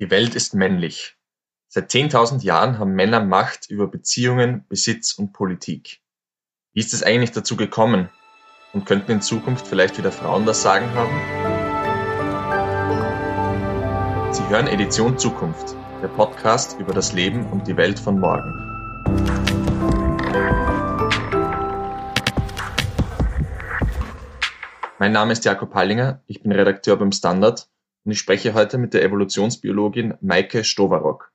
Die Welt ist männlich. Seit 10.000 Jahren haben Männer Macht über Beziehungen, Besitz und Politik. Wie ist es eigentlich dazu gekommen? Und könnten in Zukunft vielleicht wieder Frauen das Sagen haben? Sie hören Edition Zukunft, der Podcast über das Leben und die Welt von morgen. Mein Name ist Jakob Hallinger, ich bin Redakteur beim Standard und ich spreche heute mit der Evolutionsbiologin Maike Stowarock.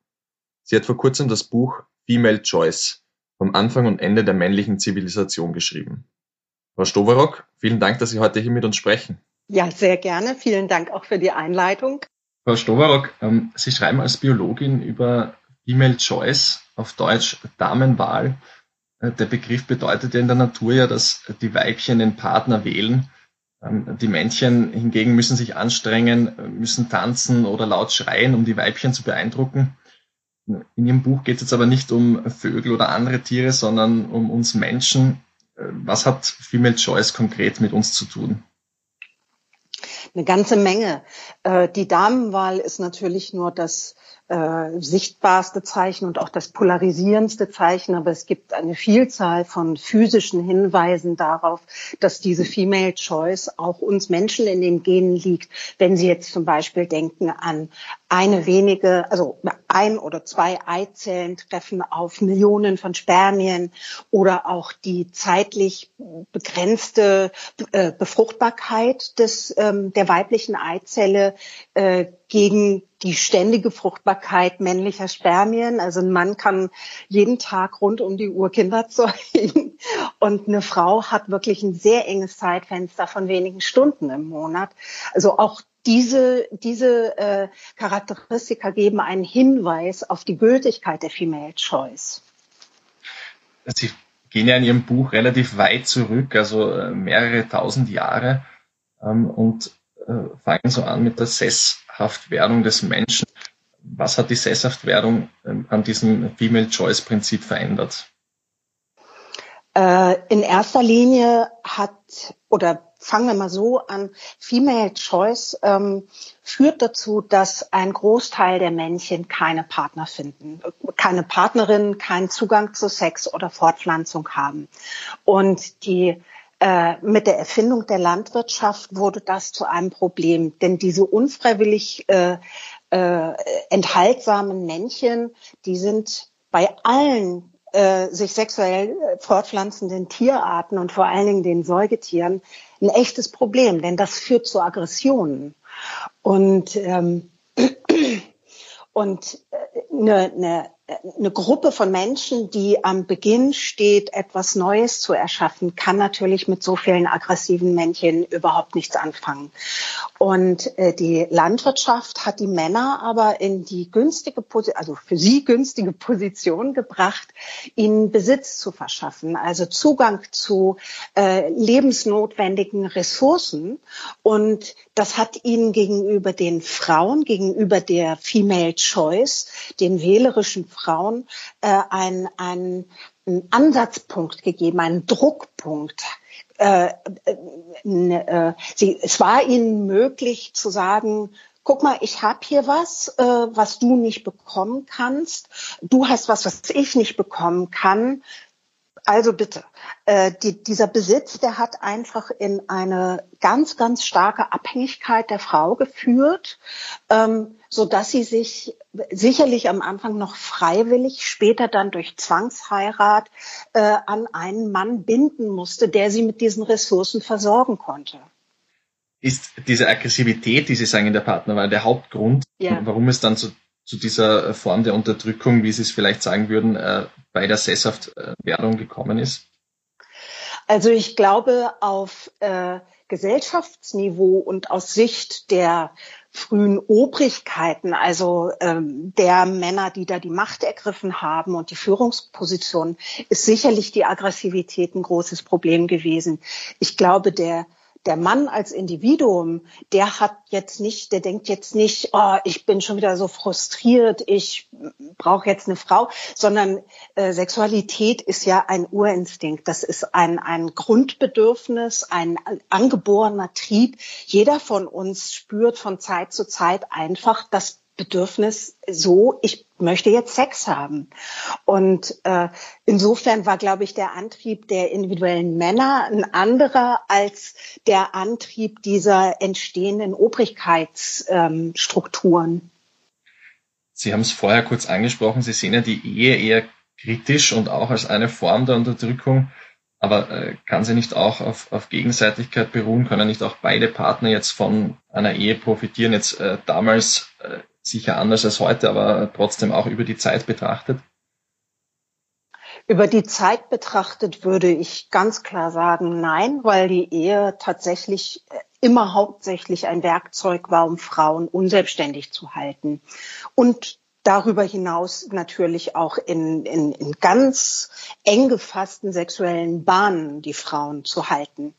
Sie hat vor kurzem das Buch Female Choice vom Anfang und Ende der männlichen Zivilisation geschrieben. Frau Stowarock, vielen Dank, dass Sie heute hier mit uns sprechen. Ja, sehr gerne. Vielen Dank auch für die Einleitung. Frau Stowarock, ähm, Sie schreiben als Biologin über Female Choice, auf Deutsch Damenwahl. Äh, der Begriff bedeutet ja in der Natur ja, dass die Weibchen den Partner wählen die Männchen hingegen müssen sich anstrengen, müssen tanzen oder laut schreien, um die Weibchen zu beeindrucken. In Ihrem Buch geht es jetzt aber nicht um Vögel oder andere Tiere, sondern um uns Menschen. Äh, was hat Female Choice konkret mit uns zu tun? Eine ganze Menge. Äh, die Damenwahl ist natürlich nur das äh, sichtbarste Zeichen und auch das polarisierendste Zeichen, aber es gibt eine Vielzahl von physischen Hinweisen darauf, dass diese Female Choice auch uns Menschen in den Genen liegt. Wenn Sie jetzt zum Beispiel denken an eine wenige, also ein oder zwei Eizellen treffen auf Millionen von Spermien oder auch die zeitlich begrenzte äh, Befruchtbarkeit des, ähm, der weiblichen Eizelle äh, gegen die ständige Fruchtbarkeit männlicher Spermien. Also ein Mann kann jeden Tag rund um die Uhr Kinder zeugen und eine Frau hat wirklich ein sehr enges Zeitfenster von wenigen Stunden im Monat. Also auch diese, diese äh, Charakteristika geben einen Hinweis auf die Gültigkeit der Female Choice. Sie gehen ja in Ihrem Buch relativ weit zurück, also äh, mehrere tausend Jahre ähm, und äh, fangen so an mit der Sesshaftwerdung des Menschen. Was hat die Sesshaftwerdung ähm, an diesem Female Choice Prinzip verändert? Äh, in erster Linie hat, oder fangen wir mal so an, Female Choice ähm, führt dazu, dass ein Großteil der Männchen keine Partner finden, keine Partnerin, keinen Zugang zu Sex oder Fortpflanzung haben. Und die äh, mit der Erfindung der Landwirtschaft wurde das zu einem Problem, denn diese unfreiwillig äh, äh, enthaltsamen Männchen, die sind bei allen äh, sich sexuell äh, fortpflanzenden Tierarten und vor allen Dingen den Säugetieren ein echtes Problem, denn das führt zu Aggressionen. Und ähm, und eine, eine eine Gruppe von Menschen, die am Beginn steht, etwas Neues zu erschaffen, kann natürlich mit so vielen aggressiven Männchen überhaupt nichts anfangen. Und äh, die Landwirtschaft hat die Männer aber in die günstige, also für sie günstige Position gebracht, ihnen Besitz zu verschaffen, also Zugang zu äh, lebensnotwendigen Ressourcen. Und das hat ihnen gegenüber den Frauen, gegenüber der Female Choice, den wählerischen Frauen äh, ein, ein, einen Ansatzpunkt gegeben, einen Druckpunkt. Äh, äh, äh, sie, es war ihnen möglich zu sagen, guck mal, ich habe hier was, äh, was du nicht bekommen kannst. Du hast was, was ich nicht bekommen kann. Also bitte, äh, die, dieser Besitz, der hat einfach in eine ganz, ganz starke Abhängigkeit der Frau geführt, ähm, so dass sie sich sicherlich am Anfang noch freiwillig, später dann durch Zwangsheirat äh, an einen Mann binden musste, der sie mit diesen Ressourcen versorgen konnte. Ist diese Aggressivität, die Sie sagen in der Partnerwahl, der Hauptgrund, ja. warum es dann zu, zu dieser Form der Unterdrückung, wie Sie es vielleicht sagen würden, äh, bei der Sesshaftwerdung gekommen ist? Also ich glaube, auf äh, Gesellschaftsniveau und aus Sicht der frühen Obrigkeiten, also ähm, der Männer, die da die Macht ergriffen haben und die Führungsposition, ist sicherlich die Aggressivität ein großes Problem gewesen. Ich glaube, der der Mann als Individuum, der hat jetzt nicht, der denkt jetzt nicht, oh, ich bin schon wieder so frustriert, ich brauche jetzt eine Frau, sondern äh, Sexualität ist ja ein Urinstinkt. Das ist ein, ein Grundbedürfnis, ein angeborener Trieb. Jeder von uns spürt von Zeit zu Zeit einfach, dass Bedürfnis so, ich möchte jetzt Sex haben. Und äh, insofern war, glaube ich, der Antrieb der individuellen Männer ein anderer als der Antrieb dieser entstehenden Obrigkeitsstrukturen. Ähm, Sie haben es vorher kurz angesprochen, Sie sehen ja die Ehe eher kritisch und auch als eine Form der Unterdrückung. Aber äh, kann sie nicht auch auf, auf Gegenseitigkeit beruhen? Können nicht auch beide Partner jetzt von einer Ehe profitieren? Jetzt äh, damals äh, sicher anders als heute, aber trotzdem auch über die Zeit betrachtet? Über die Zeit betrachtet würde ich ganz klar sagen, nein, weil die Ehe tatsächlich äh, immer hauptsächlich ein Werkzeug war, um Frauen unselbstständig zu halten. Und darüber hinaus natürlich auch in, in, in ganz eng gefassten sexuellen Bahnen die Frauen zu halten.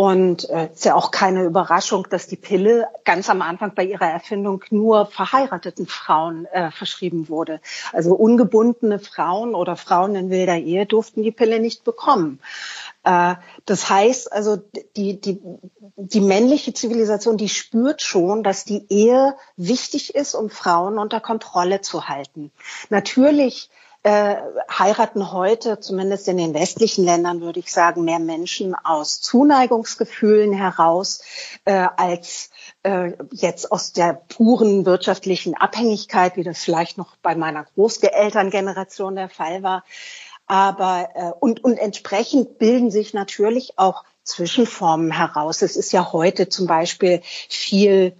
Und es äh, ist ja auch keine Überraschung, dass die Pille ganz am Anfang bei ihrer Erfindung nur verheirateten Frauen äh, verschrieben wurde. Also ungebundene Frauen oder Frauen in wilder Ehe durften die Pille nicht bekommen. Äh, das heißt also, die, die, die männliche Zivilisation, die spürt schon, dass die Ehe wichtig ist, um Frauen unter Kontrolle zu halten. Natürlich äh, heiraten heute, zumindest in den westlichen Ländern, würde ich sagen, mehr Menschen aus Zuneigungsgefühlen heraus äh, als äh, jetzt aus der puren wirtschaftlichen Abhängigkeit, wie das vielleicht noch bei meiner Großelterngeneration der Fall war. Aber äh, und, und entsprechend bilden sich natürlich auch Zwischenformen heraus. Es ist ja heute zum Beispiel viel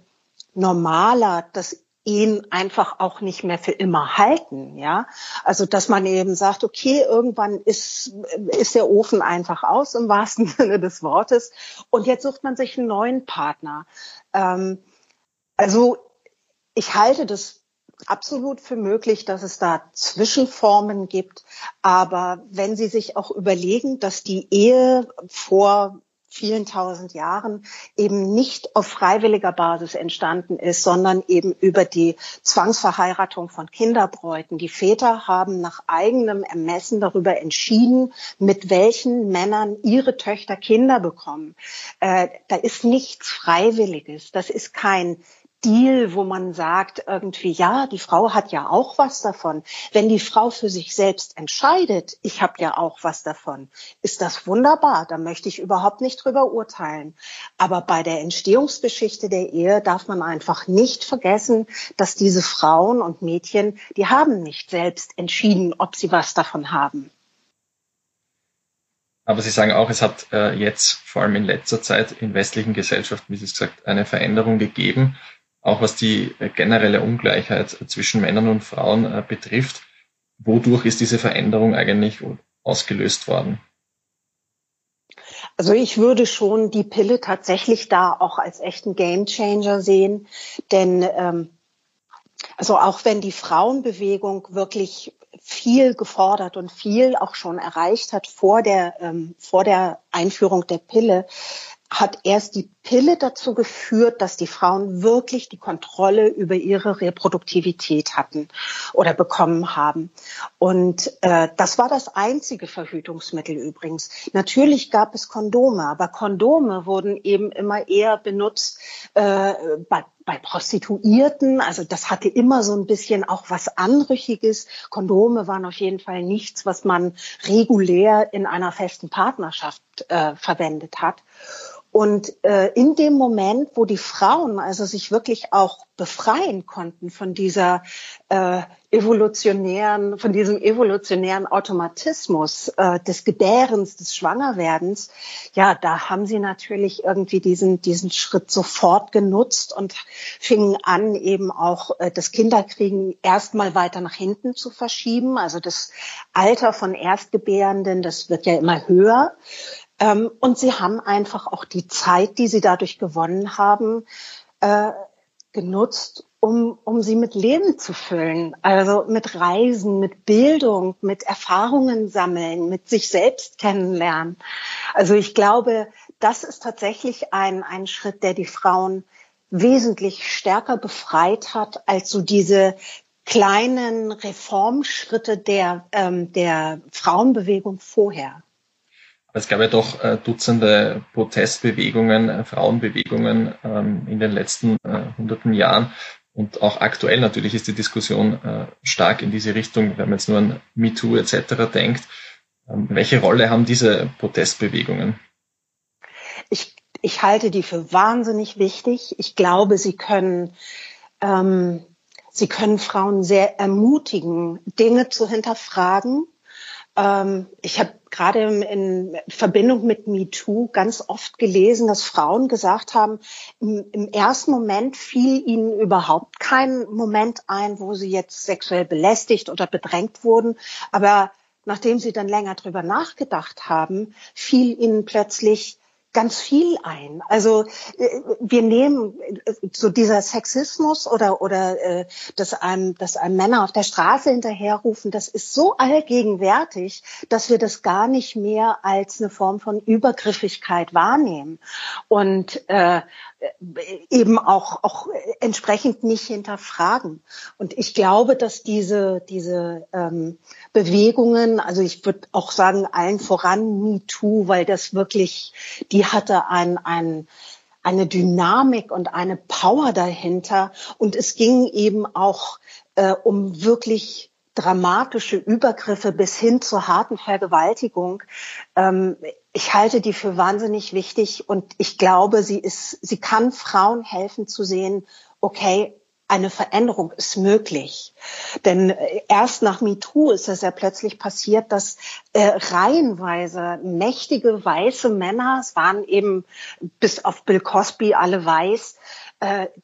normaler, dass Ehen einfach auch nicht mehr für immer halten, ja. Also, dass man eben sagt, okay, irgendwann ist, ist der Ofen einfach aus im wahrsten Sinne des Wortes und jetzt sucht man sich einen neuen Partner. Ähm, also, ich halte das absolut für möglich, dass es da Zwischenformen gibt. Aber wenn Sie sich auch überlegen, dass die Ehe vor vielen tausend Jahren eben nicht auf freiwilliger Basis entstanden ist, sondern eben über die Zwangsverheiratung von Kinderbräuten. Die Väter haben nach eigenem Ermessen darüber entschieden, mit welchen Männern ihre Töchter Kinder bekommen. Äh, da ist nichts Freiwilliges. Das ist kein Deal, wo man sagt irgendwie, ja, die Frau hat ja auch was davon. Wenn die Frau für sich selbst entscheidet, ich habe ja auch was davon, ist das wunderbar. Da möchte ich überhaupt nicht drüber urteilen. Aber bei der Entstehungsgeschichte der Ehe darf man einfach nicht vergessen, dass diese Frauen und Mädchen, die haben nicht selbst entschieden, ob sie was davon haben. Aber Sie sagen auch, es hat äh, jetzt vor allem in letzter Zeit in westlichen Gesellschaften, wie Sie es gesagt, eine Veränderung gegeben auch was die äh, generelle Ungleichheit zwischen Männern und Frauen äh, betrifft. Wodurch ist diese Veränderung eigentlich ausgelöst worden? Also ich würde schon die Pille tatsächlich da auch als echten Gamechanger sehen, denn ähm, also auch wenn die Frauenbewegung wirklich viel gefordert und viel auch schon erreicht hat vor der ähm, vor der Einführung der Pille, hat erst die Pille dazu geführt, dass die Frauen wirklich die Kontrolle über ihre Reproduktivität hatten oder bekommen haben. Und äh, das war das einzige Verhütungsmittel übrigens. Natürlich gab es Kondome, aber Kondome wurden eben immer eher benutzt äh, bei, bei Prostituierten. Also das hatte immer so ein bisschen auch was Anrüchiges. Kondome waren auf jeden Fall nichts, was man regulär in einer festen Partnerschaft äh, verwendet hat. Und äh, in dem Moment, wo die Frauen also sich wirklich auch befreien konnten von dieser äh, evolutionären, von diesem evolutionären Automatismus äh, des Gebärens, des Schwangerwerdens, ja, da haben sie natürlich irgendwie diesen diesen Schritt sofort genutzt und fingen an, eben auch äh, das Kinderkriegen erstmal weiter nach hinten zu verschieben. Also das Alter von Erstgebärenden, das wird ja immer höher. Ähm, und sie haben einfach auch die Zeit, die sie dadurch gewonnen haben, äh, genutzt, um, um sie mit Leben zu füllen. Also mit Reisen, mit Bildung, mit Erfahrungen sammeln, mit sich selbst kennenlernen. Also ich glaube, das ist tatsächlich ein, ein Schritt, der die Frauen wesentlich stärker befreit hat als so diese kleinen Reformschritte der, ähm, der Frauenbewegung vorher. Es gab ja doch äh, Dutzende Protestbewegungen, äh, Frauenbewegungen ähm, in den letzten äh, hunderten Jahren. Und auch aktuell natürlich ist die Diskussion äh, stark in diese Richtung, wenn man jetzt nur an MeToo etc. denkt. Ähm, welche Rolle haben diese Protestbewegungen? Ich, ich halte die für wahnsinnig wichtig. Ich glaube, sie können, ähm, sie können Frauen sehr ermutigen, Dinge zu hinterfragen. Ähm, ich habe gerade in Verbindung mit MeToo ganz oft gelesen, dass Frauen gesagt haben, im, im, ersten Moment fiel ihnen überhaupt kein Moment ein, wo sie jetzt sexuell belästigt oder bedrängt wurden. Aber nachdem sie dann länger drüber nachgedacht haben, fiel ihnen plötzlich ganz viel ein. Also äh, wir nehmen äh, so dieser Sexismus oder oder äh, dass einem dass einem Männer auf der Straße hinterherrufen, das ist so allgegenwärtig, dass wir das gar nicht mehr als eine Form von Übergriffigkeit wahrnehmen und äh, eben auch auch entsprechend nicht hinterfragen. Und ich glaube, dass diese diese ähm, Bewegungen, also ich würde auch sagen allen voran MeToo, weil das wirklich die die hatte ein, ein, eine Dynamik und eine Power dahinter. Und es ging eben auch äh, um wirklich dramatische Übergriffe bis hin zur harten Vergewaltigung. Ähm, ich halte die für wahnsinnig wichtig und ich glaube, sie ist, sie kann Frauen helfen zu sehen, okay, eine Veränderung ist möglich. Denn äh, erst nach MeToo ist es ja plötzlich passiert, dass äh, reihenweise mächtige weiße Männer, es waren eben bis auf Bill Cosby alle weiß,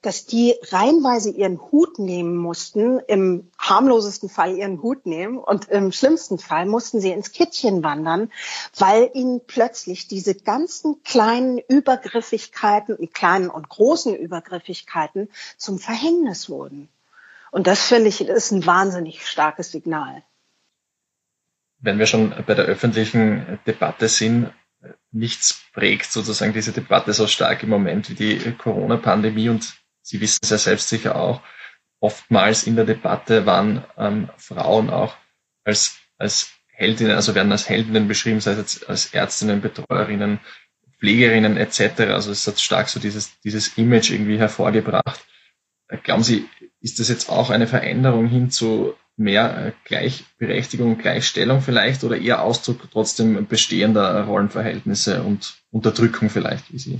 dass die reihenweise ihren Hut nehmen mussten, im harmlosesten Fall ihren Hut nehmen und im schlimmsten Fall mussten sie ins Kittchen wandern, weil ihnen plötzlich diese ganzen kleinen Übergriffigkeiten, kleinen und großen Übergriffigkeiten zum Verhängnis wurden. Und das finde ich ist ein wahnsinnig starkes Signal. Wenn wir schon bei der öffentlichen Debatte sind, nichts prägt sozusagen diese Debatte so stark im Moment wie die Corona-Pandemie und Sie wissen es ja selbst sicher auch, oftmals in der Debatte waren ähm, Frauen auch als, als Heldinnen, also werden als Heldinnen beschrieben, sei es als Ärztinnen, Betreuerinnen, Pflegerinnen etc. Also es hat stark so dieses, dieses Image irgendwie hervorgebracht. Glauben Sie, ist das jetzt auch eine Veränderung hin zu mehr äh, Gleichberechtigung, Gleichstellung vielleicht oder eher Ausdruck trotzdem bestehender Rollenverhältnisse und Unterdrückung vielleicht, wie Sie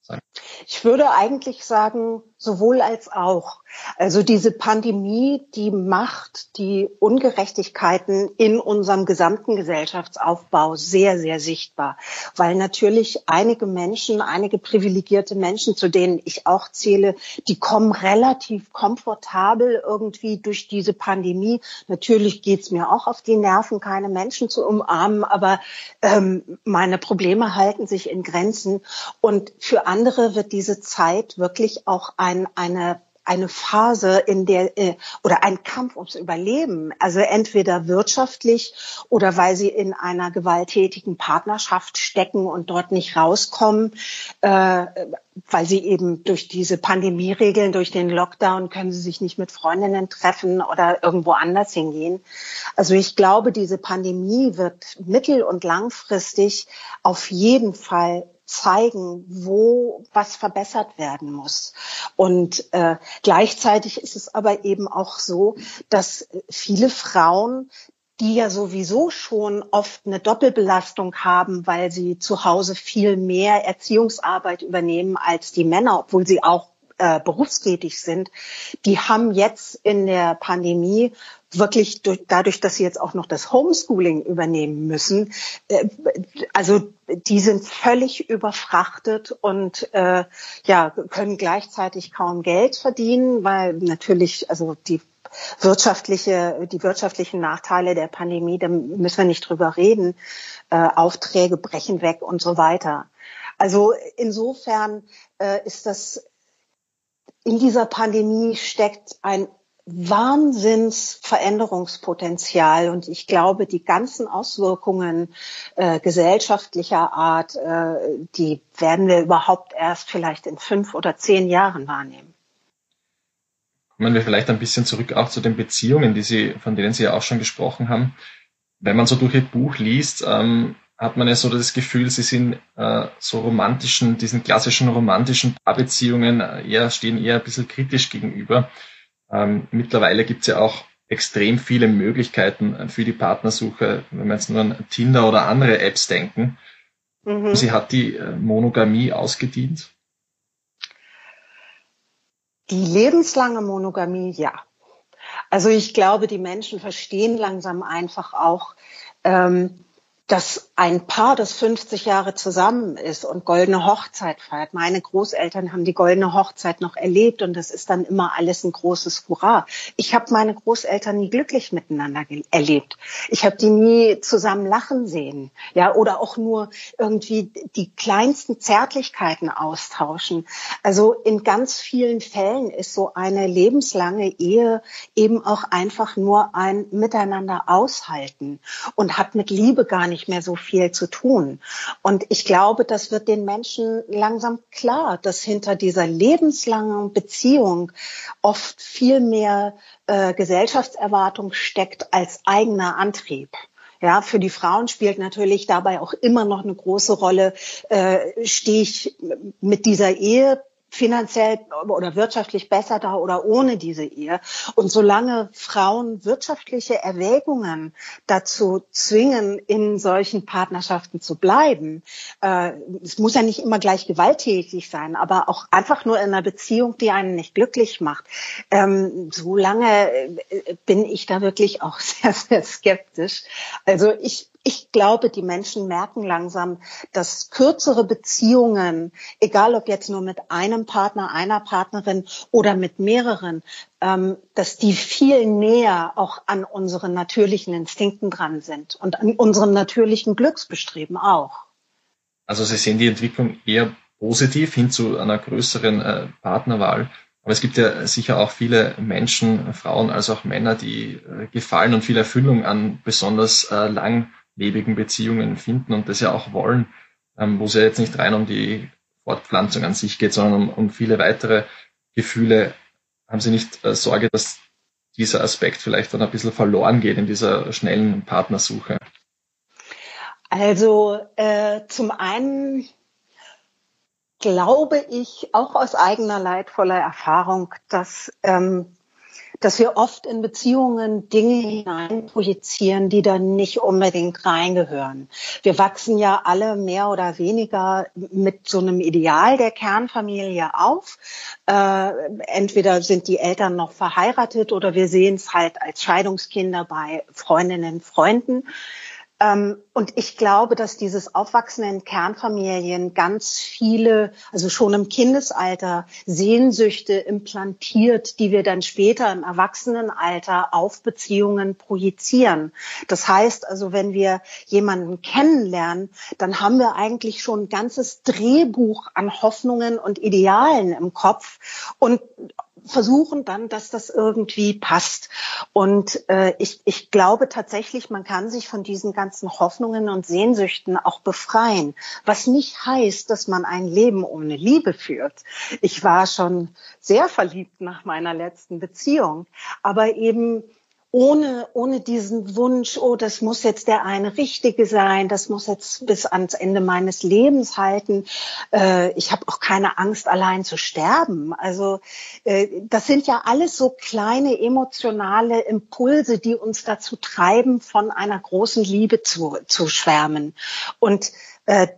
sagen? Ich würde eigentlich sagen, sowohl als auch. Also diese Pandemie, die macht die Ungerechtigkeiten in unserem gesamten Gesellschaftsaufbau sehr, sehr sichtbar, weil natürlich einige Menschen, einige privilegierte Menschen, zu denen ich auch zähle, die kommen relativ komfortabel irgendwie durch diese Pandemie. Natürlich geht's mir auch auf die Nerven, keine Menschen zu umarmen, aber ähm, meine Probleme halten sich in Grenzen. Und für andere wird diese Zeit wirklich auch ein, eine eine Phase, in der äh, oder ein Kampf ums Überleben, also entweder wirtschaftlich oder weil sie in einer gewalttätigen Partnerschaft stecken und dort nicht rauskommen, äh, weil sie eben durch diese Pandemieregeln, durch den Lockdown können sie sich nicht mit Freundinnen treffen oder irgendwo anders hingehen. Also ich glaube, diese Pandemie wird mittel- und langfristig auf jeden Fall zeigen, wo was verbessert werden muss. Und äh, gleichzeitig ist es aber eben auch so, dass viele Frauen die ja sowieso schon oft eine Doppelbelastung haben, weil sie zu Hause viel mehr Erziehungsarbeit übernehmen als die Männer, obwohl sie auch äh, berufstätig sind, die haben jetzt in der Pandemie wirklich durch, dadurch, dass sie jetzt auch noch das Homeschooling übernehmen müssen, äh, also die sind völlig überfrachtet und äh, ja können gleichzeitig kaum Geld verdienen, weil natürlich also die wirtschaftliche die wirtschaftlichen Nachteile der Pandemie, da müssen wir nicht drüber reden, äh, Aufträge brechen weg und so weiter. Also insofern äh, ist das in dieser Pandemie steckt ein Wahnsinnsveränderungspotenzial und ich glaube, die ganzen Auswirkungen äh, gesellschaftlicher Art, äh, die werden wir überhaupt erst vielleicht in fünf oder zehn Jahren wahrnehmen. Kommen wir vielleicht ein bisschen zurück auch zu den Beziehungen, die Sie, von denen Sie ja auch schon gesprochen haben. Wenn man so durch Ihr Buch liest, ähm, hat man ja so das Gefühl, sie sind äh, so romantischen, diesen klassischen romantischen Paarbeziehungen äh, eher, stehen eher ein bisschen kritisch gegenüber. Ähm, mittlerweile gibt es ja auch extrem viele Möglichkeiten äh, für die Partnersuche, wenn wir jetzt nur an Tinder oder andere Apps denken. Mhm. Sie hat die äh, Monogamie ausgedient. Die lebenslange Monogamie, ja. Also ich glaube, die Menschen verstehen langsam einfach auch, ähm, dass ein Paar, das 50 Jahre zusammen ist und goldene Hochzeit feiert. Meine Großeltern haben die goldene Hochzeit noch erlebt und das ist dann immer alles ein großes Hurra. Ich habe meine Großeltern nie glücklich miteinander erlebt. Ich habe die nie zusammen lachen sehen, ja, oder auch nur irgendwie die kleinsten Zärtlichkeiten austauschen. Also in ganz vielen Fällen ist so eine lebenslange Ehe eben auch einfach nur ein Miteinander aushalten und hat mit Liebe gar nicht mehr so viel zu tun. Und ich glaube, das wird den Menschen langsam klar, dass hinter dieser lebenslangen Beziehung oft viel mehr äh, Gesellschaftserwartung steckt als eigener Antrieb. Ja, für die Frauen spielt natürlich dabei auch immer noch eine große Rolle, äh, stehe ich mit dieser Ehe finanziell oder wirtschaftlich besser da oder ohne diese Ehe. Und solange Frauen wirtschaftliche Erwägungen dazu zwingen, in solchen Partnerschaften zu bleiben, äh, es muss ja nicht immer gleich gewalttätig sein, aber auch einfach nur in einer Beziehung, die einen nicht glücklich macht, ähm, solange äh, bin ich da wirklich auch sehr, sehr skeptisch. Also ich ich glaube, die Menschen merken langsam, dass kürzere Beziehungen, egal ob jetzt nur mit einem Partner, einer Partnerin oder mit mehreren, ähm, dass die viel näher auch an unseren natürlichen Instinkten dran sind und an unserem natürlichen Glücksbestreben auch. Also Sie sehen die Entwicklung eher positiv hin zu einer größeren äh, Partnerwahl. Aber es gibt ja sicher auch viele Menschen, Frauen als auch Männer, die äh, Gefallen und viel Erfüllung an besonders äh, lang lebigen Beziehungen finden und das ja auch wollen, ähm, wo es ja jetzt nicht rein um die Fortpflanzung an sich geht, sondern um, um viele weitere Gefühle. Haben Sie nicht äh, Sorge, dass dieser Aspekt vielleicht dann ein bisschen verloren geht in dieser schnellen Partnersuche? Also äh, zum einen glaube ich auch aus eigener leidvoller Erfahrung, dass ähm, dass wir oft in Beziehungen Dinge hineinprojizieren, die dann nicht unbedingt reingehören. Wir wachsen ja alle mehr oder weniger mit so einem Ideal der Kernfamilie auf. Äh, entweder sind die Eltern noch verheiratet oder wir sehen es halt als Scheidungskinder bei Freundinnen, Freunden. Ähm, und ich glaube, dass dieses Aufwachsen in Kernfamilien ganz viele, also schon im Kindesalter, Sehnsüchte implantiert, die wir dann später im Erwachsenenalter auf Beziehungen projizieren. Das heißt also, wenn wir jemanden kennenlernen, dann haben wir eigentlich schon ein ganzes Drehbuch an Hoffnungen und Idealen im Kopf. Und versuchen dann, dass das irgendwie passt. Und äh, ich, ich glaube tatsächlich, man kann sich von diesen ganzen Hoffnungen und Sehnsüchten auch befreien. Was nicht heißt, dass man ein Leben ohne Liebe führt. Ich war schon sehr verliebt nach meiner letzten Beziehung, aber eben ohne, ohne diesen Wunsch, oh, das muss jetzt der eine Richtige sein, das muss jetzt bis ans Ende meines Lebens halten. Äh, ich habe auch keine Angst, allein zu sterben. Also äh, das sind ja alles so kleine emotionale Impulse, die uns dazu treiben, von einer großen Liebe zu, zu schwärmen. Und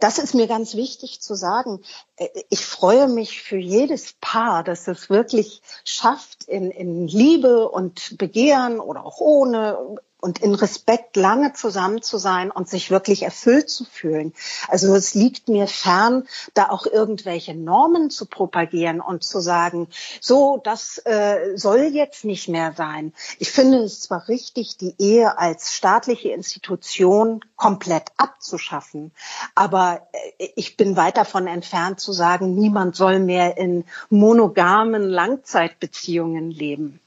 das ist mir ganz wichtig zu sagen. Äh, ich freue mich für jedes Paar, das es wirklich schafft, in, in Liebe und Begehren oder auch ohne und in Respekt lange zusammen zu sein und sich wirklich erfüllt zu fühlen. Also es liegt mir fern, da auch irgendwelche Normen zu propagieren und zu sagen, so, das äh, soll jetzt nicht mehr sein. Ich finde es zwar richtig, die Ehe als staatliche Institution komplett abzuschaffen, aber äh, ich bin weit davon entfernt zu sagen, niemand soll mehr in monogamen Langzeitbeziehungen leben.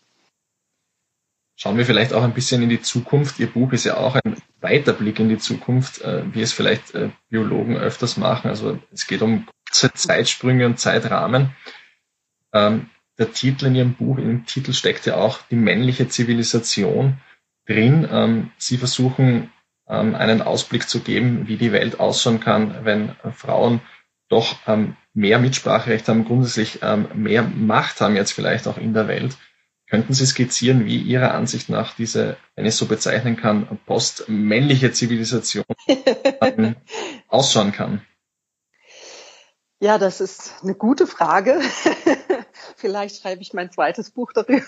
Schauen wir vielleicht auch ein bisschen in die Zukunft. Ihr Buch ist ja auch ein weiter Blick in die Zukunft, äh, wie es vielleicht äh, Biologen öfters machen. Also es geht um kurze Zeitsprünge und Zeitrahmen. Ähm, der Titel in Ihrem Buch, im Titel steckt ja auch die männliche Zivilisation drin. Ähm, Sie versuchen ähm, einen Ausblick zu geben, wie die Welt ausschauen kann, wenn Frauen doch mehr Mitspracherecht haben, grundsätzlich mehr Macht haben jetzt vielleicht auch in der Welt. Könnten Sie skizzieren, wie Ihrer Ansicht nach diese, wenn ich so bezeichnen kann, postmännliche Zivilisation ausschauen kann? Ja, das ist eine gute Frage. Vielleicht schreibe ich mein zweites Buch darüber.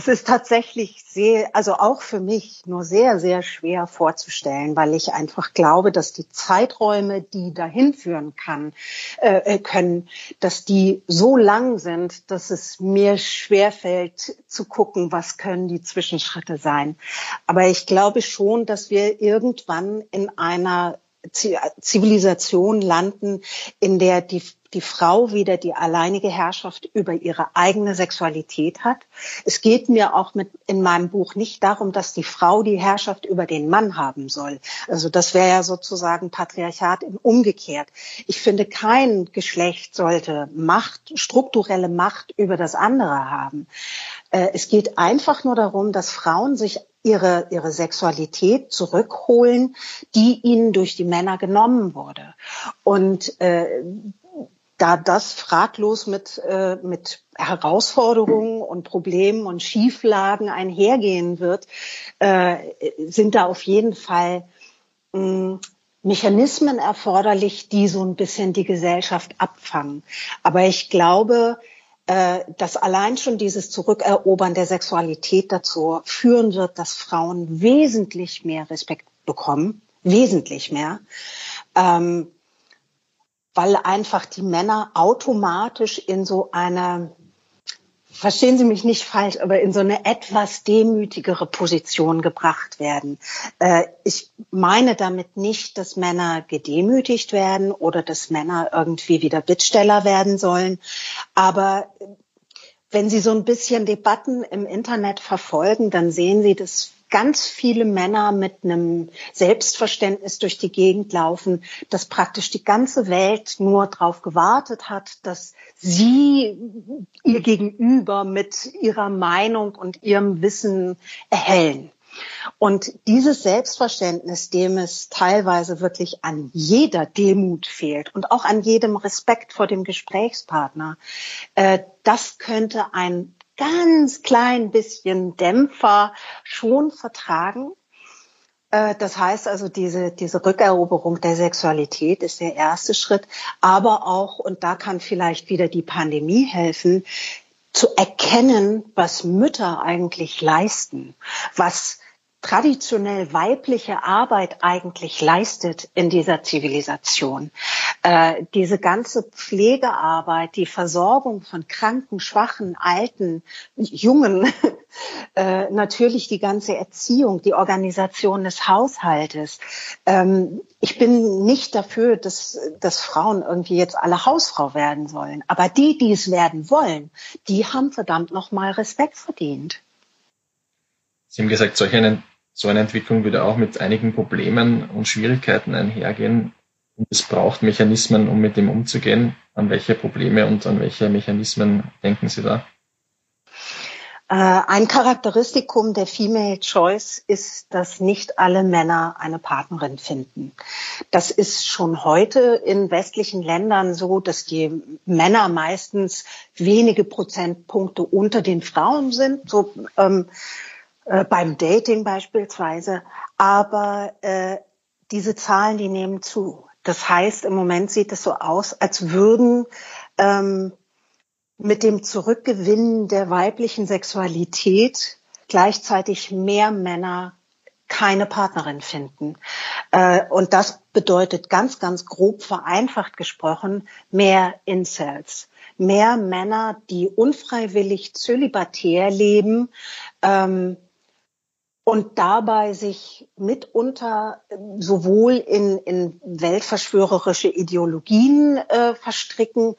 Es ist tatsächlich sehr, also auch für mich nur sehr, sehr schwer vorzustellen, weil ich einfach glaube, dass die Zeiträume, die dahin führen kann, äh, können, dass die so lang sind, dass es mir schwerfällt zu gucken, was können die Zwischenschritte sein. Aber ich glaube schon, dass wir irgendwann in einer Zivilisation landen, in der die, die Frau wieder die alleinige Herrschaft über ihre eigene Sexualität hat. Es geht mir auch mit in meinem Buch nicht darum, dass die Frau die Herrschaft über den Mann haben soll. Also das wäre ja sozusagen Patriarchat im umgekehrt. Ich finde, kein Geschlecht sollte Macht, strukturelle Macht über das andere haben. Äh, es geht einfach nur darum, dass Frauen sich ihre, ihre Sexualität zurückholen, die ihnen durch die Männer genommen wurde. Und äh, da das fraglos mit, äh, mit Herausforderungen und Problemen und Schieflagen einhergehen wird, äh, sind da auf jeden Fall mh, hm, Mechanismen erforderlich, die so ein bisschen die Gesellschaft abfangen. Aber ich glaube, äh, dass allein schon dieses Zurückerobern der Sexualität dazu führen wird, dass Frauen wesentlich mehr Respekt bekommen, wesentlich mehr, ähm, weil einfach die Männer automatisch in so eine verstehen Sie mich nicht falsch, aber in so eine etwas demütigere Position gebracht werden. Äh, ich meine damit nicht, dass Männer gedemütigt werden oder dass Männer irgendwie wieder Bittsteller werden sollen. Aber wenn Sie so ein bisschen Debatten im Internet verfolgen, dann sehen Sie, dass ganz viele Männer mit einem Selbstverständnis durch die Gegend laufen, dass praktisch die ganze Welt nur darauf gewartet hat, dass sie ihr Gegenüber mit ihrer Meinung und ihrem Wissen erhellen. Und dieses Selbstverständnis, dem es teilweise wirklich an jeder Demut fehlt und auch an jedem Respekt vor dem Gesprächspartner, äh, das könnte ein ganz klein bisschen Dämpfer schon vertragen. Äh, das heißt also, diese, diese Rückeroberung der Sexualität ist der erste Schritt. Aber auch, und da kann vielleicht wieder die Pandemie helfen, zu erkennen, was Mütter eigentlich leisten, was traditionell weibliche Arbeit eigentlich leistet in dieser Zivilisation. Äh, diese ganze Pflegearbeit, die Versorgung von Kranken, Schwachen, Alten, Jungen, äh, natürlich die ganze Erziehung, die Organisation des Haushaltes. Ähm, ich bin nicht dafür, dass, dass Frauen irgendwie jetzt alle Hausfrau werden sollen. Aber die, die es werden wollen, die haben verdammt nochmal Respekt verdient. Sie haben gesagt, solch einen so eine Entwicklung würde auch mit einigen Problemen und Schwierigkeiten einhergehen. Und es braucht Mechanismen, um mit dem umzugehen. An welche Probleme und an welche Mechanismen denken Sie da? Äh, ein Charakteristikum der Female Choice ist, dass nicht alle Männer eine Partnerin finden. Das ist schon heute in westlichen Ländern so, dass die Männer meistens wenige Prozentpunkte unter den Frauen sind. So ähm, äh, beim Dating beispielsweise. Aber äh, diese Zahlen, die nehmen zu. Das heißt, im Moment sieht es so aus, als würden ähm, mit dem Zurückgewinnen der weiblichen Sexualität gleichzeitig mehr Männer keine Partnerin finden. Äh, und das bedeutet ganz, ganz grob vereinfacht gesprochen mehr Incels. Mehr Männer, die unfreiwillig zölibatär leben, ähm, und dabei sich mitunter sowohl in, in weltverschwörerische Ideologien äh, verstricken,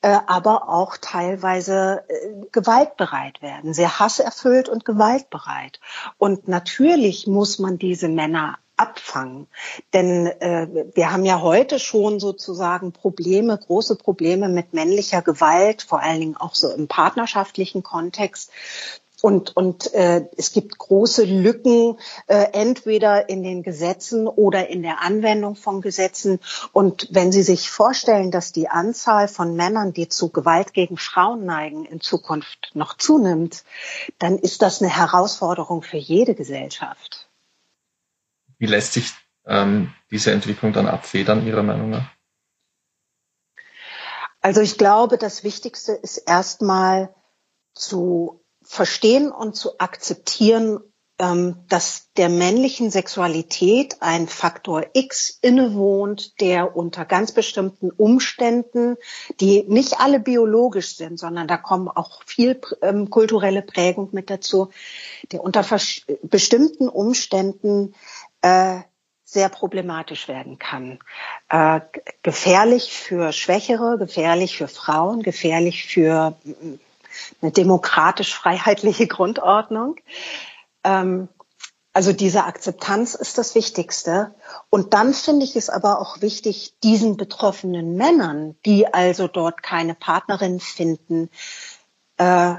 äh, aber auch teilweise äh, gewaltbereit werden, sehr hasserfüllt und gewaltbereit. Und natürlich muss man diese Männer abfangen. Denn äh, wir haben ja heute schon sozusagen Probleme, große Probleme mit männlicher Gewalt, vor allen Dingen auch so im partnerschaftlichen Kontext. Und und äh, es gibt große Lücken äh, entweder in den Gesetzen oder in der Anwendung von Gesetzen. Und wenn Sie sich vorstellen, dass die Anzahl von Männern, die zu Gewalt gegen Frauen neigen, in Zukunft noch zunimmt, dann ist das eine Herausforderung für jede Gesellschaft. Wie lässt sich ähm, diese Entwicklung dann abfedern, Ihrer Meinung nach? Also ich glaube, das Wichtigste ist erstmal zu verstehen und zu akzeptieren, ähm, dass der männlichen Sexualität ein Faktor X innewohnt, der unter ganz bestimmten Umständen, die nicht alle biologisch sind, sondern da kommen auch viel ähm, kulturelle Prägung mit dazu, der unter bestimmten Umständen äh, sehr problematisch werden kann. Äh, gefährlich für Schwächere, gefährlich für Frauen, gefährlich für eine demokratisch-freiheitliche Grundordnung. Ähm, also diese Akzeptanz ist das Wichtigste. Und dann finde ich es aber auch wichtig, diesen betroffenen Männern, die also dort keine Partnerin finden, äh,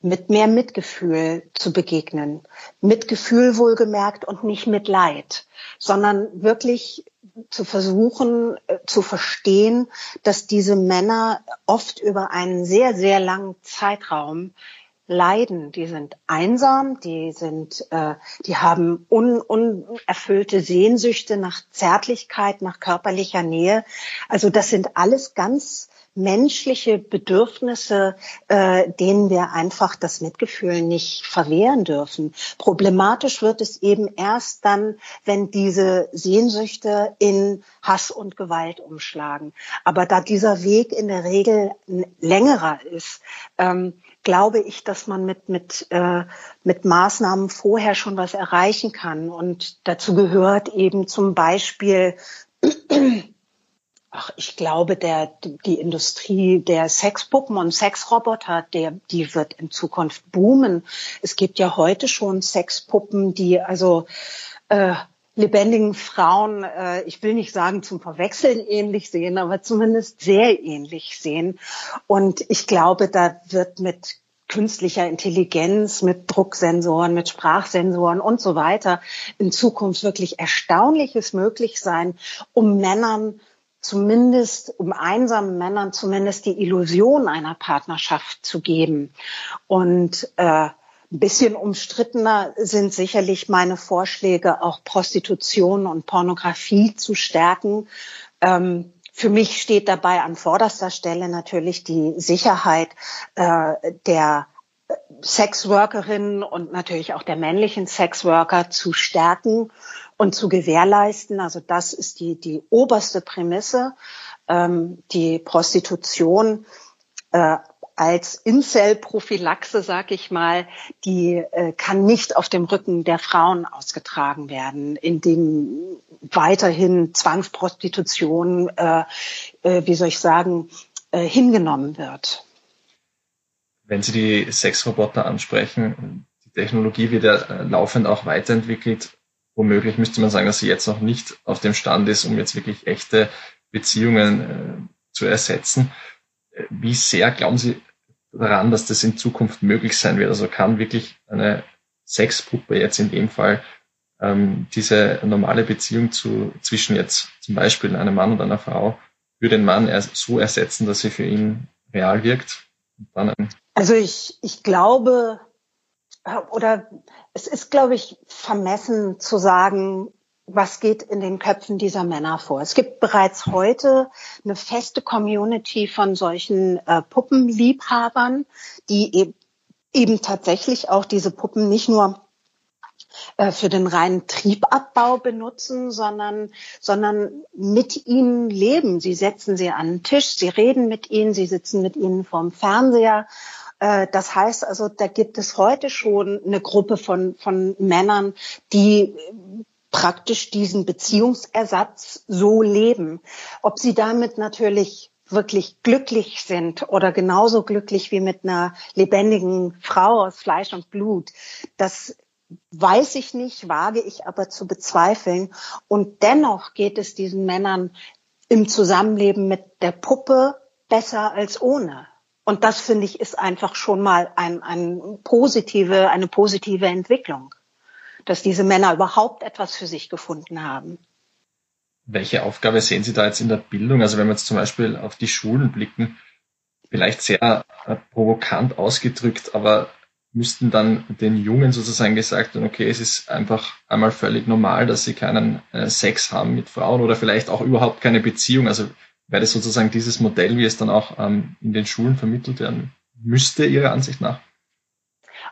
mit mehr Mitgefühl zu begegnen. Mitgefühl wohlgemerkt und nicht mit Leid, sondern wirklich zu versuchen äh, zu verstehen, dass diese Männer oft über einen sehr, sehr langen Zeitraum leiden. Die sind einsam, die sind, äh, die haben un, unerfüllte Sehnsüchte nach Zärtlichkeit, nach körperlicher Nähe. Also das sind alles ganz menschliche Bedürfnisse, äh, denen wir einfach das Mitgefühl nicht verwehren dürfen. Problematisch wird es eben erst dann, wenn diese Sehnsüchte in Hass und Gewalt umschlagen. Aber da dieser Weg in der Regel längerer ist, ähm, glaube ich, dass man mit, mit, äh, mit Maßnahmen vorher schon was erreichen kann. Und dazu gehört eben zum Beispiel Ach, ich glaube, der, die Industrie der Sexpuppen und Sexroboter, der, die wird in Zukunft boomen. Es gibt ja heute schon Sexpuppen, die also äh, lebendigen Frauen, äh, ich will nicht sagen zum Verwechseln ähnlich sehen, aber zumindest sehr ähnlich sehen. Und ich glaube, da wird mit künstlicher Intelligenz, mit Drucksensoren, mit Sprachsensoren und so weiter in Zukunft wirklich Erstaunliches möglich sein, um Männern zumindest, um einsamen Männern zumindest die Illusion einer Partnerschaft zu geben. Und äh, ein bisschen umstrittener sind sicherlich meine Vorschläge, auch Prostitution und Pornografie zu stärken. Ähm, für mich steht dabei an vorderster Stelle natürlich die Sicherheit äh, der Sexworkerinnen und natürlich auch der männlichen Sexworker zu stärken und zu gewährleisten. Also das ist die, die oberste Prämisse. Ähm, die Prostitution äh, als Incel-Prophylaxe, sag ich mal, die äh, kann nicht auf dem Rücken der Frauen ausgetragen werden, indem weiterhin Zwangsprostitution, äh, äh, wie soll ich sagen, äh, hingenommen wird. Wenn Sie die Sexroboter ansprechen, die Technologie wird ja äh, laufend auch weiterentwickelt womöglich müsste man sagen, dass sie jetzt noch nicht auf dem Stand ist, um jetzt wirklich echte Beziehungen äh, zu ersetzen. Äh, wie sehr glauben Sie daran, dass das in Zukunft möglich sein wird? Also kann wirklich eine Sexpuppe jetzt in dem Fall ähm, diese normale Beziehung zu, zwischen jetzt zum Beispiel einem Mann und einer Frau für den Mann so ersetzen, dass sie für ihn real wirkt? also ich, ich glaube, oder es ist, glaube ich, vermessen zu sagen, was geht in den Köpfen dieser Männer vor. Es gibt bereits heute eine feste Community von solchen äh, Puppenliebhabern, die eben, eben tatsächlich auch diese Puppen nicht nur äh, für den reinen Triebabbau benutzen, sondern, sondern mit ihnen leben. Sie setzen sie an den Tisch, sie reden mit ihnen, sie sitzen mit ihnen vorm Fernseher das heißt also, da gibt es heute schon eine Gruppe von, von Männern, die praktisch diesen Beziehungsersatz so leben. Ob sie damit natürlich wirklich glücklich sind oder genauso glücklich wie mit einer lebendigen Frau aus Fleisch und Blut, das weiß ich nicht, wage ich aber zu bezweifeln. Und dennoch geht es diesen Männern im Zusammenleben mit der Puppe besser als ohne. Und das finde ich ist einfach schon mal ein, ein positive, eine positive Entwicklung, dass diese Männer überhaupt etwas für sich gefunden haben. Welche Aufgabe sehen Sie da jetzt in der Bildung? Also wenn wir jetzt zum Beispiel auf die Schulen blicken, vielleicht sehr äh, provokant ausgedrückt, aber müssten dann den Jungen sozusagen gesagt werden, okay, es ist einfach einmal völlig normal, dass sie keinen äh, Sex haben mit Frauen oder vielleicht auch überhaupt keine Beziehung. Also wäre das sozusagen dieses Modell, wie es dann auch ähm, in den Schulen vermittelt werden müsste, Ihrer Ansicht nach?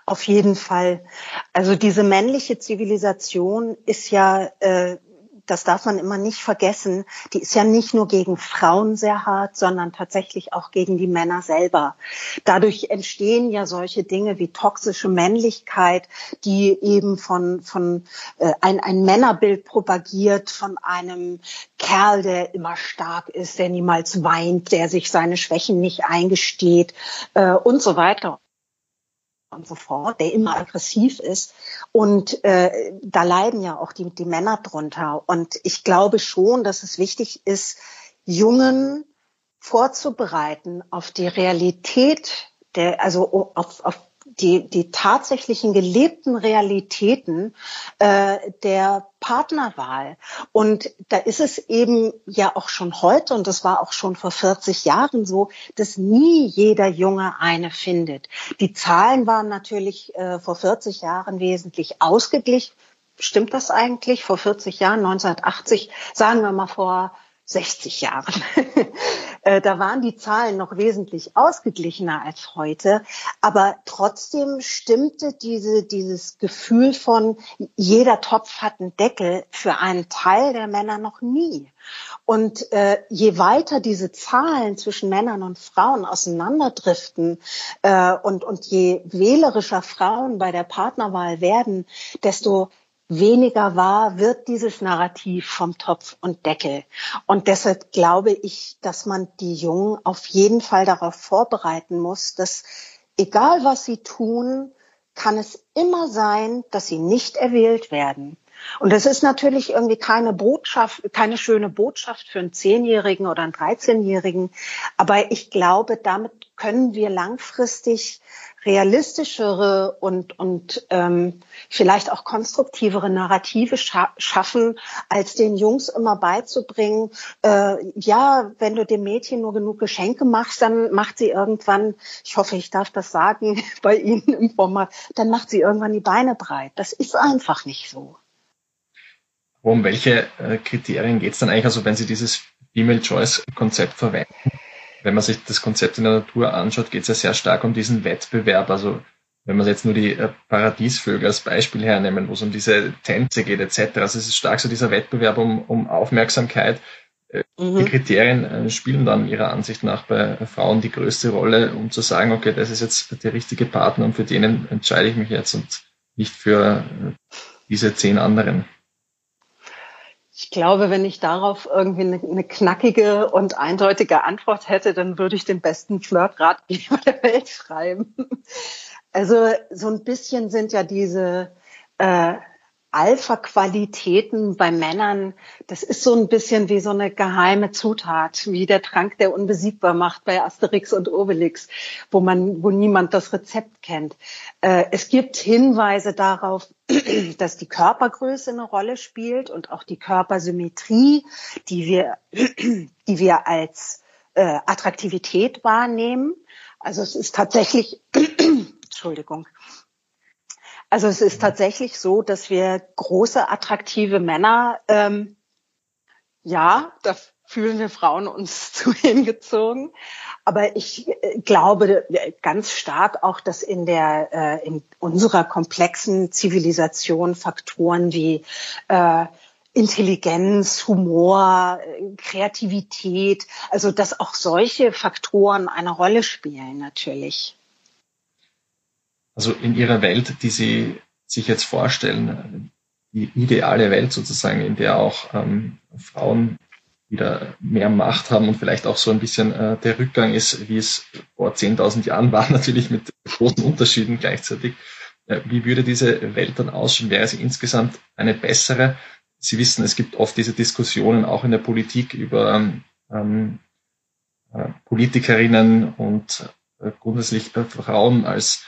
Auf jeden Fall. Also diese männliche Zivilisation ist ja äh, das darf man immer nicht vergessen, die ist ja nicht nur gegen Frauen sehr hart, sondern tatsächlich auch gegen die Männer selber. Dadurch entstehen ja solche Dinge wie toxische Männlichkeit, die eben von, von äh, ein, ein Männerbild propagiert, von einem Kerl, der immer stark ist, der niemals weint, der sich seine Schwächen nicht eingesteht äh, und so weiter und so fort, der immer aggressiv ist. Und äh, da leiden ja auch die, die Männer drunter. Und ich glaube schon, dass es wichtig ist, Jungen vorzubereiten auf die Realität der, also auf, auf die, die tatsächlichen gelebten Realitäten äh, der Partnerwahl. Und da ist es eben ja auch schon heute, und das war auch schon vor 40 Jahren so, dass nie jeder Junge eine findet. Die Zahlen waren natürlich äh, vor 40 Jahren wesentlich ausgeglichen. Stimmt das eigentlich? Vor 40 Jahren, 1980, sagen wir mal vor 60 Jahren. Äh, da waren die Zahlen noch wesentlich ausgeglichener als heute. Aber trotzdem stimmte diese, dieses Gefühl von jeder Topf hat einen Deckel für einen Teil der Männer noch nie. Und äh, je weiter diese Zahlen zwischen Männern und Frauen auseinanderdriften äh, und, und je wählerischer Frauen bei der Partnerwahl werden, desto weniger wahr wird dieses Narrativ vom Topf und Deckel. Und deshalb glaube ich, dass man die Jungen auf jeden Fall darauf vorbereiten muss, dass egal was sie tun, kann es immer sein, dass sie nicht erwählt werden. Und das ist natürlich irgendwie keine Botschaft, keine schöne Botschaft für einen Zehnjährigen oder einen Dreizehnjährigen. Aber ich glaube, damit können wir langfristig realistischere und, und ähm, vielleicht auch konstruktivere Narrative scha schaffen, als den Jungs immer beizubringen, äh, ja, wenn du dem Mädchen nur genug Geschenke machst, dann macht sie irgendwann, ich hoffe, ich darf das sagen bei Ihnen im Format, dann macht sie irgendwann die Beine breit. Das ist einfach nicht so. Um welche äh, Kriterien geht es dann eigentlich, also wenn Sie dieses Female Choice Konzept verwenden? Wenn man sich das Konzept in der Natur anschaut, geht es ja sehr stark um diesen Wettbewerb. Also wenn man jetzt nur die äh, Paradiesvögel als Beispiel hernehmen, wo es um diese Tänze geht etc. Also es ist stark so dieser Wettbewerb um, um Aufmerksamkeit. Äh, mhm. Die Kriterien spielen dann ihrer Ansicht nach bei Frauen die größte Rolle, um zu sagen, okay, das ist jetzt der richtige Partner und für den entscheide ich mich jetzt und nicht für diese zehn anderen. Ich glaube, wenn ich darauf irgendwie eine, eine, knackige und eindeutige Antwort hätte, dann würde ich den besten Flirtratgeber der Welt schreiben. Also so ein bisschen sind ja diese äh, Alpha-Qualitäten bei Männern, das ist so ein bisschen wie so eine geheime Zutat, wie der Trank, der unbesiegbar macht bei Asterix und Obelix, wo man, wo niemand das Rezept kennt. Äh, es gibt Hinweise darauf, dass die Körpergröße eine Rolle spielt und auch die Körpersymmetrie, die wir, die wir als äh, Attraktivität wahrnehmen. Also es ist tatsächlich, Entschuldigung, also es ist tatsächlich so, dass wir große, attraktive Männer, ähm, ja, da fühlen wir Frauen uns zu hingezogen. Aber ich äh, glaube ganz stark auch, dass in der äh, in unserer komplexen Zivilisation Faktoren wie äh, Intelligenz, Humor, Kreativität, also dass auch solche Faktoren eine Rolle spielen natürlich. Also in ihrer Welt, die Sie sich jetzt vorstellen, die ideale Welt sozusagen, in der auch ähm, Frauen wieder mehr Macht haben und vielleicht auch so ein bisschen äh, der Rückgang ist, wie es vor 10.000 Jahren war, natürlich mit großen Unterschieden gleichzeitig. Äh, wie würde diese Welt dann ausschauen? Wäre sie insgesamt eine bessere? Sie wissen, es gibt oft diese Diskussionen auch in der Politik über ähm, äh, Politikerinnen und grundsätzlich äh, Frauen als,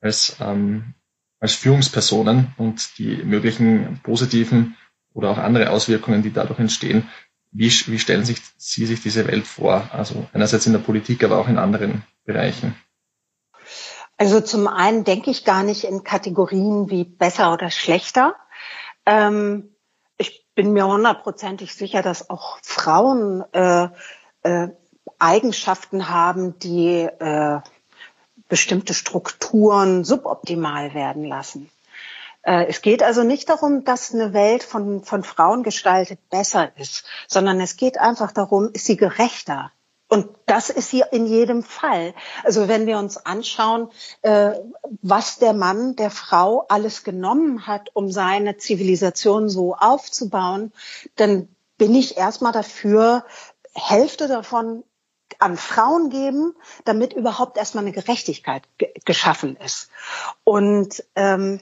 als, ähm, als Führungspersonen und die möglichen positiven oder auch andere Auswirkungen, die dadurch entstehen. Wie, wie stellen sich Sie sich diese Welt vor? Also einerseits in der Politik, aber auch in anderen Bereichen. Also zum einen denke ich gar nicht in Kategorien wie besser oder schlechter. Ähm, ich bin mir hundertprozentig sicher, dass auch Frauen äh, äh, Eigenschaften haben, die äh, bestimmte Strukturen suboptimal werden lassen. Äh, es geht also nicht darum, dass eine Welt von, von Frauen gestaltet besser ist, sondern es geht einfach darum, ist sie gerechter? Und das ist hier in jedem Fall. Also wenn wir uns anschauen, äh, was der Mann der Frau alles genommen hat, um seine Zivilisation so aufzubauen, dann bin ich erstmal dafür, Hälfte davon an Frauen geben, damit überhaupt erstmal eine Gerechtigkeit geschaffen ist. Und ähm,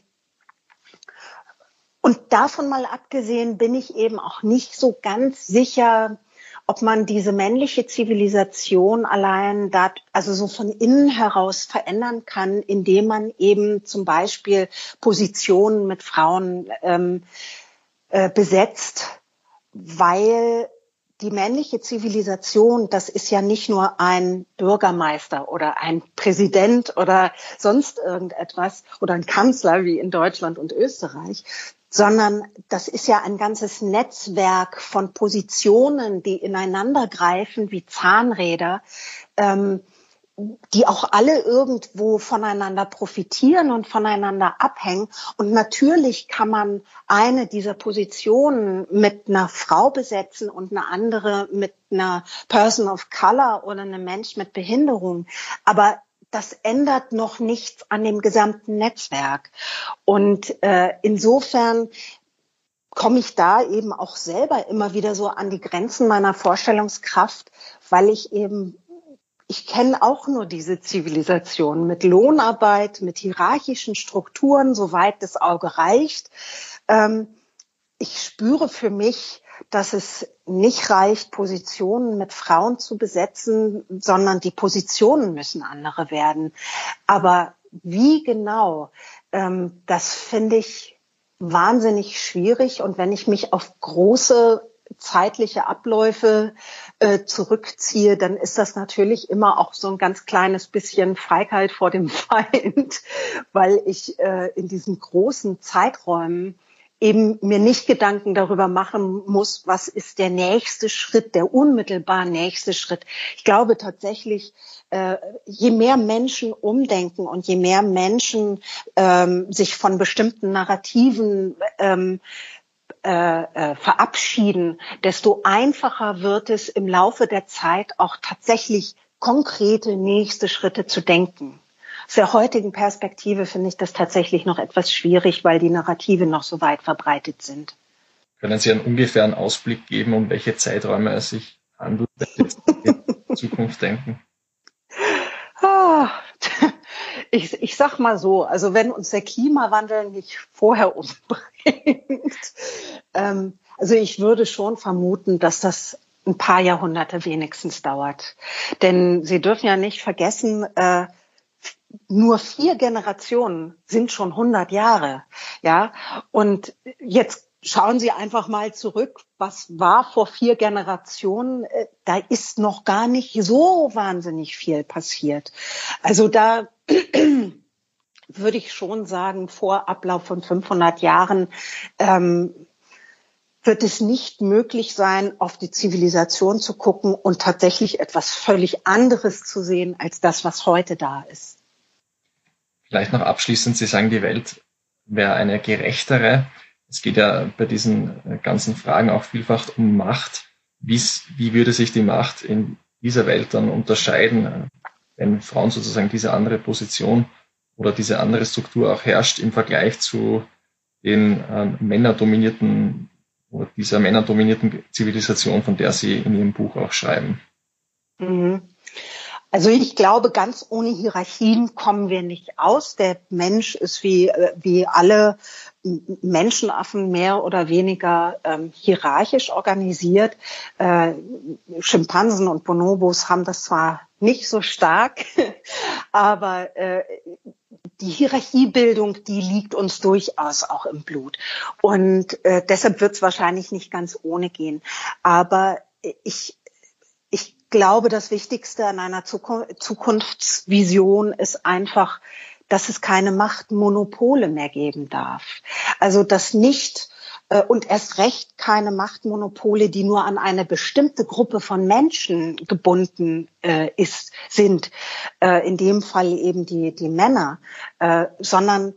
und davon mal abgesehen bin ich eben auch nicht so ganz sicher, ob man diese männliche Zivilisation allein da, also so von innen heraus verändern kann, indem man eben zum Beispiel Positionen mit Frauen ähm, äh, besetzt, weil die männliche Zivilisation, das ist ja nicht nur ein Bürgermeister oder ein Präsident oder sonst irgendetwas oder ein Kanzler wie in Deutschland und Österreich, sondern das ist ja ein ganzes Netzwerk von Positionen, die ineinander greifen wie Zahnräder, ähm, die auch alle irgendwo voneinander profitieren und voneinander abhängen. Und natürlich kann man eine dieser Positionen mit einer Frau besetzen und eine andere mit einer Person of Color oder einem Mensch mit Behinderung. Aber das ändert noch nichts an dem gesamten Netzwerk. Und äh, insofern komme ich da eben auch selber immer wieder so an die Grenzen meiner Vorstellungskraft, weil ich eben ich kenne auch nur diese Zivilisation mit Lohnarbeit, mit hierarchischen Strukturen, soweit das Auge reicht. Ähm, ich spüre für mich, dass es nicht reicht, Positionen mit Frauen zu besetzen, sondern die Positionen müssen andere werden. Aber wie genau, ähm, das finde ich wahnsinnig schwierig. Und wenn ich mich auf große zeitliche Abläufe äh, zurückziehe, dann ist das natürlich immer auch so ein ganz kleines bisschen Feigheit vor dem Feind, weil ich äh, in diesen großen Zeiträumen eben mir nicht Gedanken darüber machen muss, was ist der nächste Schritt, der unmittelbar nächste Schritt. Ich glaube tatsächlich, äh, je mehr Menschen umdenken und je mehr Menschen ähm, sich von bestimmten Narrativen ähm, äh, äh, verabschieden, desto einfacher wird es im Laufe der Zeit auch tatsächlich konkrete nächste Schritte zu denken. Aus der heutigen Perspektive finde ich das tatsächlich noch etwas schwierig, weil die Narrative noch so weit verbreitet sind. Können Sie einen ungefähren Ausblick geben, um welche Zeiträume es sich handelt, wenn Sie in Zukunft denken? Ah, ich, ich sag mal so, also wenn uns der Klimawandel nicht vorher umbringt, ähm, also ich würde schon vermuten, dass das ein paar Jahrhunderte wenigstens dauert. Denn Sie dürfen ja nicht vergessen, äh, nur vier Generationen sind schon 100 Jahre, ja. Und jetzt schauen Sie einfach mal zurück, was war vor vier Generationen? Äh, da ist noch gar nicht so wahnsinnig viel passiert. Also da würde ich schon sagen, vor Ablauf von 500 Jahren ähm, wird es nicht möglich sein, auf die Zivilisation zu gucken und tatsächlich etwas völlig anderes zu sehen als das, was heute da ist. Vielleicht noch abschließend, Sie sagen, die Welt wäre eine gerechtere. Es geht ja bei diesen äh, ganzen Fragen auch vielfach um Macht. Wie's, wie würde sich die Macht in dieser Welt dann unterscheiden, äh, wenn Frauen sozusagen diese andere Position oder diese andere Struktur auch herrscht im Vergleich zu den äh, männerdominierten oder dieser männerdominierten Zivilisation, von der Sie in Ihrem Buch auch schreiben? Mhm. Also ich glaube, ganz ohne Hierarchien kommen wir nicht aus. Der Mensch ist wie, äh, wie alle Menschenaffen mehr oder weniger ähm, hierarchisch organisiert. Äh, Schimpansen und Bonobos haben das zwar nicht so stark, aber äh, die Hierarchiebildung, die liegt uns durchaus auch im Blut. Und äh, deshalb wird es wahrscheinlich nicht ganz ohne gehen. Aber ich, ich glaube, das Wichtigste an einer Zukunftsvision ist einfach, dass es keine Machtmonopole mehr geben darf. Also dass nicht äh, und erst recht keine Machtmonopole, die nur an eine bestimmte Gruppe von Menschen gebunden äh, ist, sind. Äh, in dem Fall eben die, die Männer, äh, sondern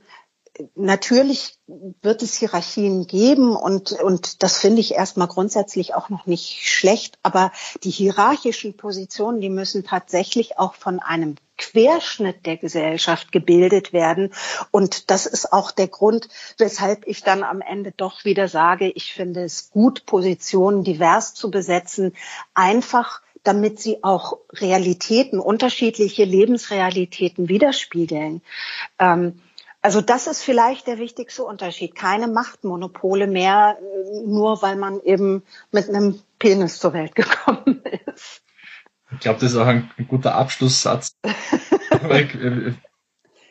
natürlich wird es Hierarchien geben und, und das finde ich erstmal grundsätzlich auch noch nicht schlecht, aber die hierarchischen Positionen, die müssen tatsächlich auch von einem Querschnitt der Gesellschaft gebildet werden. Und das ist auch der Grund, weshalb ich dann am Ende doch wieder sage, ich finde es gut, Positionen divers zu besetzen, einfach damit sie auch Realitäten, unterschiedliche Lebensrealitäten widerspiegeln. Ähm, also das ist vielleicht der wichtigste Unterschied. Keine Machtmonopole mehr, nur weil man eben mit einem Penis zur Welt gekommen ist. Ich glaube, das ist auch ein, ein guter Abschlusssatz. Äh,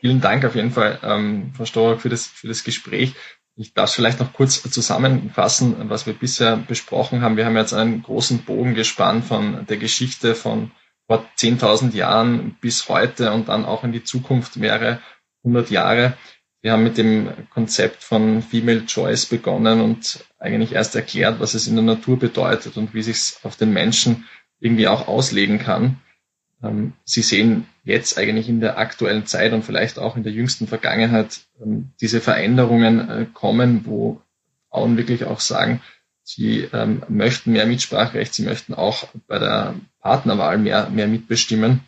vielen Dank auf jeden Fall, ähm, Frau Storak, für das, für das Gespräch. Ich darf vielleicht noch kurz zusammenfassen, was wir bisher besprochen haben. Wir haben jetzt einen großen Bogen gespannt von der Geschichte von vor 10.000 Jahren bis heute und dann auch in die Zukunft mehrere 100 Jahre. Wir haben mit dem Konzept von Female Choice begonnen und eigentlich erst erklärt, was es in der Natur bedeutet und wie sich es auf den Menschen irgendwie auch auslegen kann. Ähm, Sie sehen jetzt eigentlich in der aktuellen Zeit und vielleicht auch in der jüngsten Vergangenheit ähm, diese Veränderungen äh, kommen, wo Frauen wirklich auch sagen, sie ähm, möchten mehr Mitspracherecht, sie möchten auch bei der Partnerwahl mehr, mehr mitbestimmen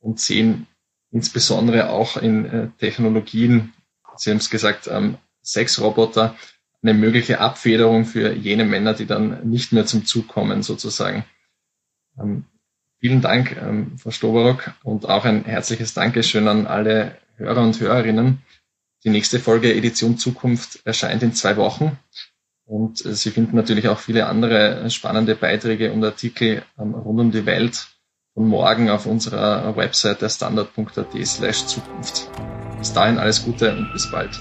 und sehen insbesondere auch in äh, Technologien, Sie haben es gesagt, ähm, Sexroboter, eine mögliche Abfederung für jene Männer, die dann nicht mehr zum Zug kommen, sozusagen. Ähm, vielen Dank, ähm, Frau Stoberock, und auch ein herzliches Dankeschön an alle Hörer und Hörerinnen. Die nächste Folge Edition Zukunft erscheint in zwei Wochen. Und äh, Sie finden natürlich auch viele andere spannende Beiträge und Artikel ähm, rund um die Welt von morgen auf unserer Website der standard.at slash Zukunft. Bis dahin alles Gute und bis bald.